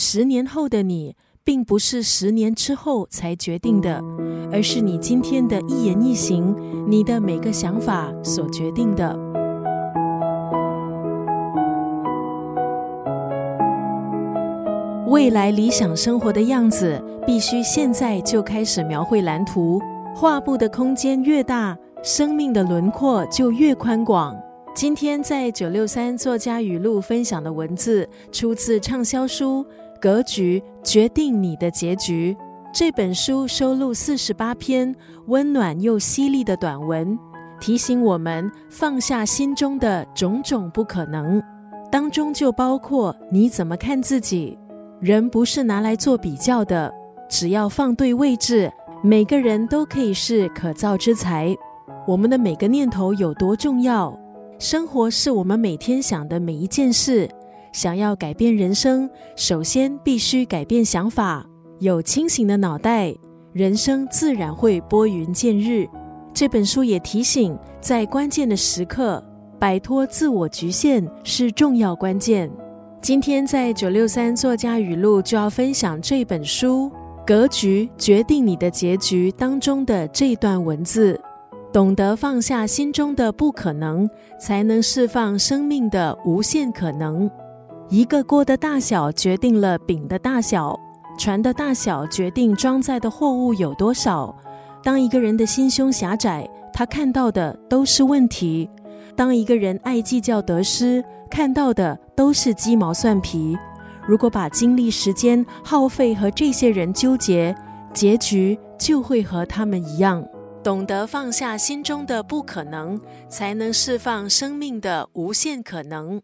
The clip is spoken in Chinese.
十年后的你，并不是十年之后才决定的，而是你今天的一言一行，你的每个想法所决定的。未来理想生活的样子，必须现在就开始描绘蓝图。画布的空间越大，生命的轮廓就越宽广。今天在九六三作家语录分享的文字，出自畅销书《格局决定你的结局》。这本书收录四十八篇温暖又犀利的短文，提醒我们放下心中的种种不可能。当中就包括你怎么看自己。人不是拿来做比较的，只要放对位置，每个人都可以是可造之材。我们的每个念头有多重要？生活是我们每天想的每一件事。想要改变人生，首先必须改变想法。有清醒的脑袋，人生自然会拨云见日。这本书也提醒，在关键的时刻，摆脱自我局限是重要关键。今天在九六三作家语录就要分享这本书《格局决定你的结局》当中的这段文字。懂得放下心中的不可能，才能释放生命的无限可能。一个锅的大小决定了饼的大小，船的大小决定装载的货物有多少。当一个人的心胸狭窄，他看到的都是问题；当一个人爱计较得失，看到的都是鸡毛蒜皮。如果把精力、时间耗费和这些人纠结，结局就会和他们一样。懂得放下心中的不可能，才能释放生命的无限可能。